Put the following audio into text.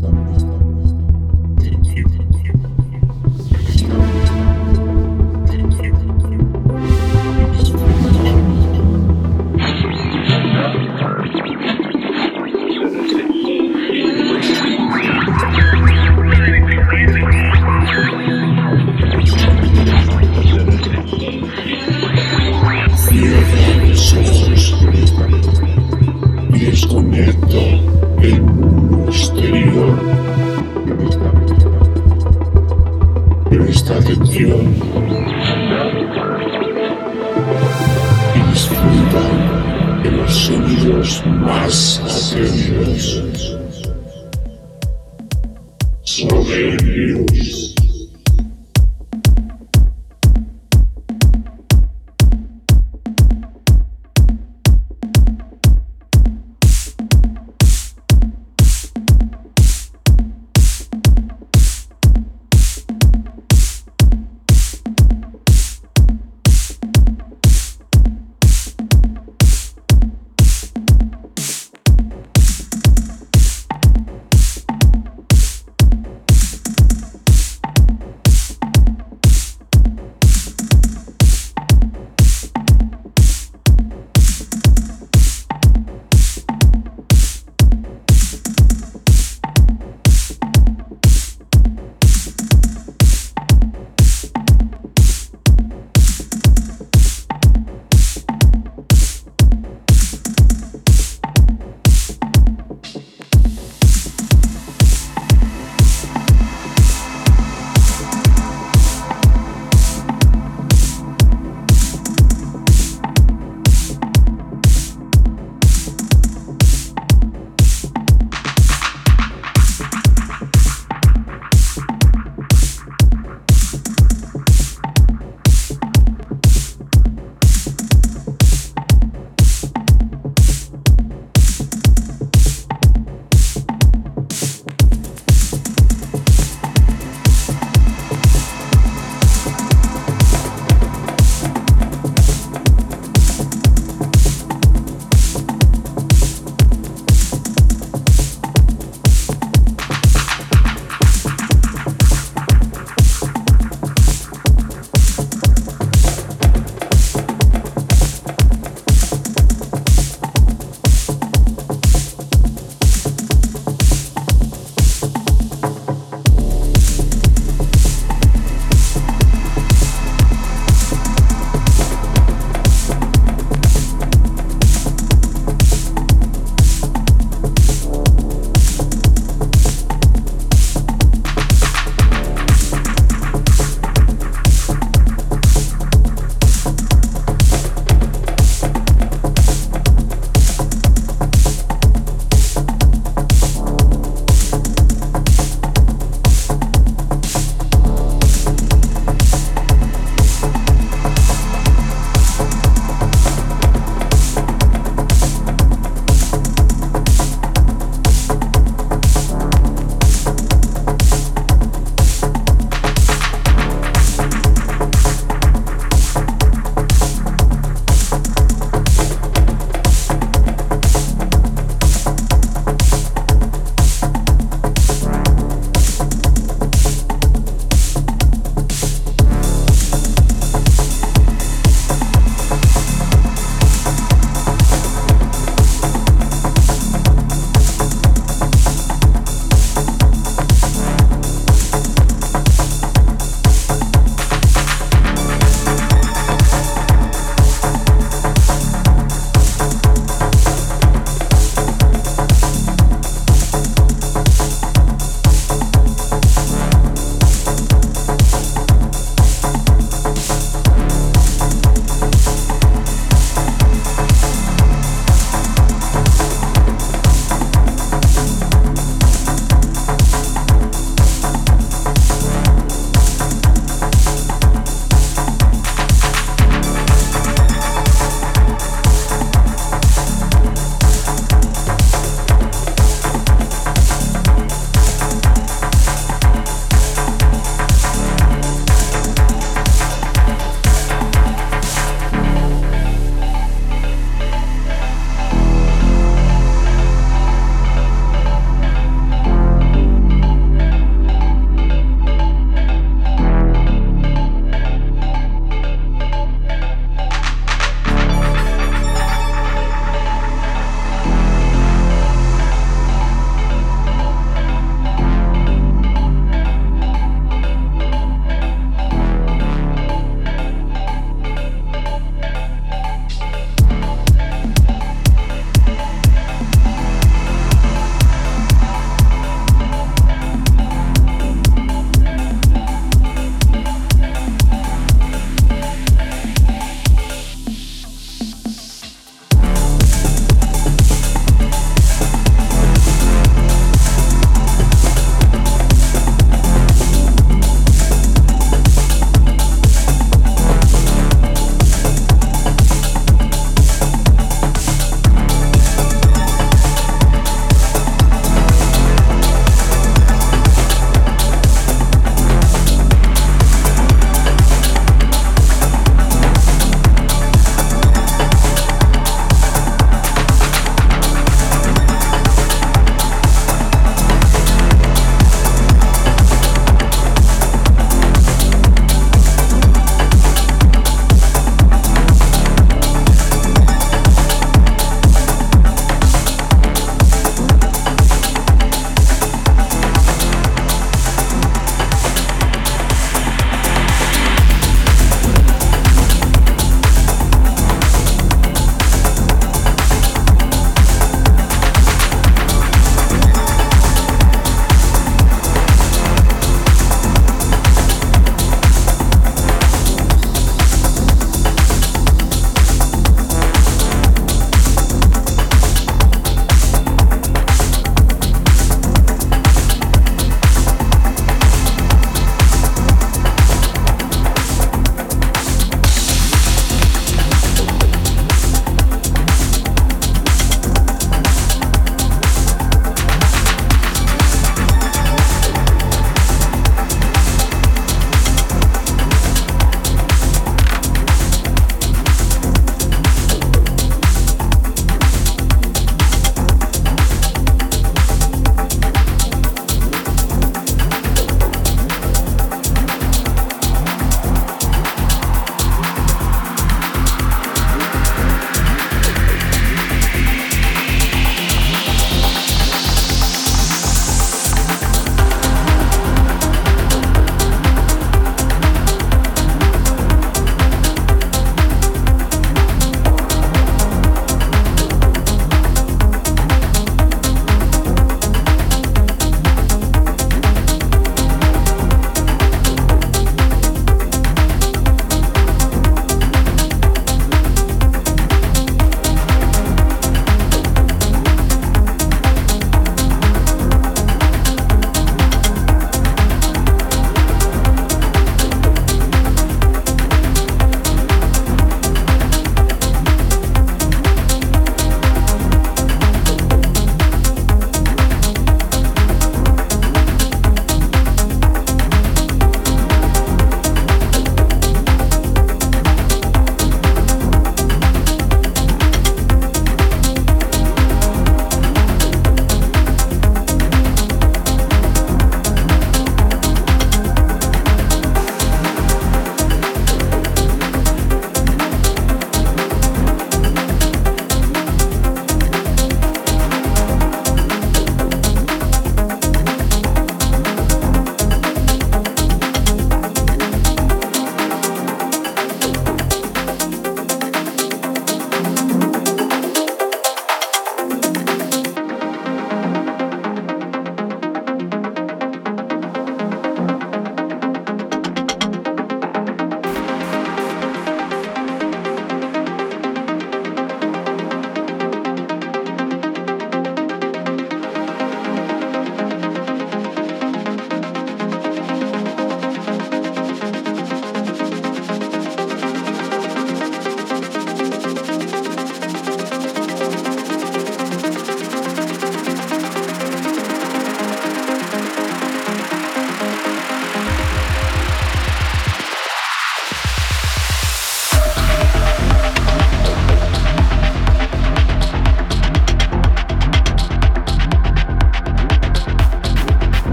Cierra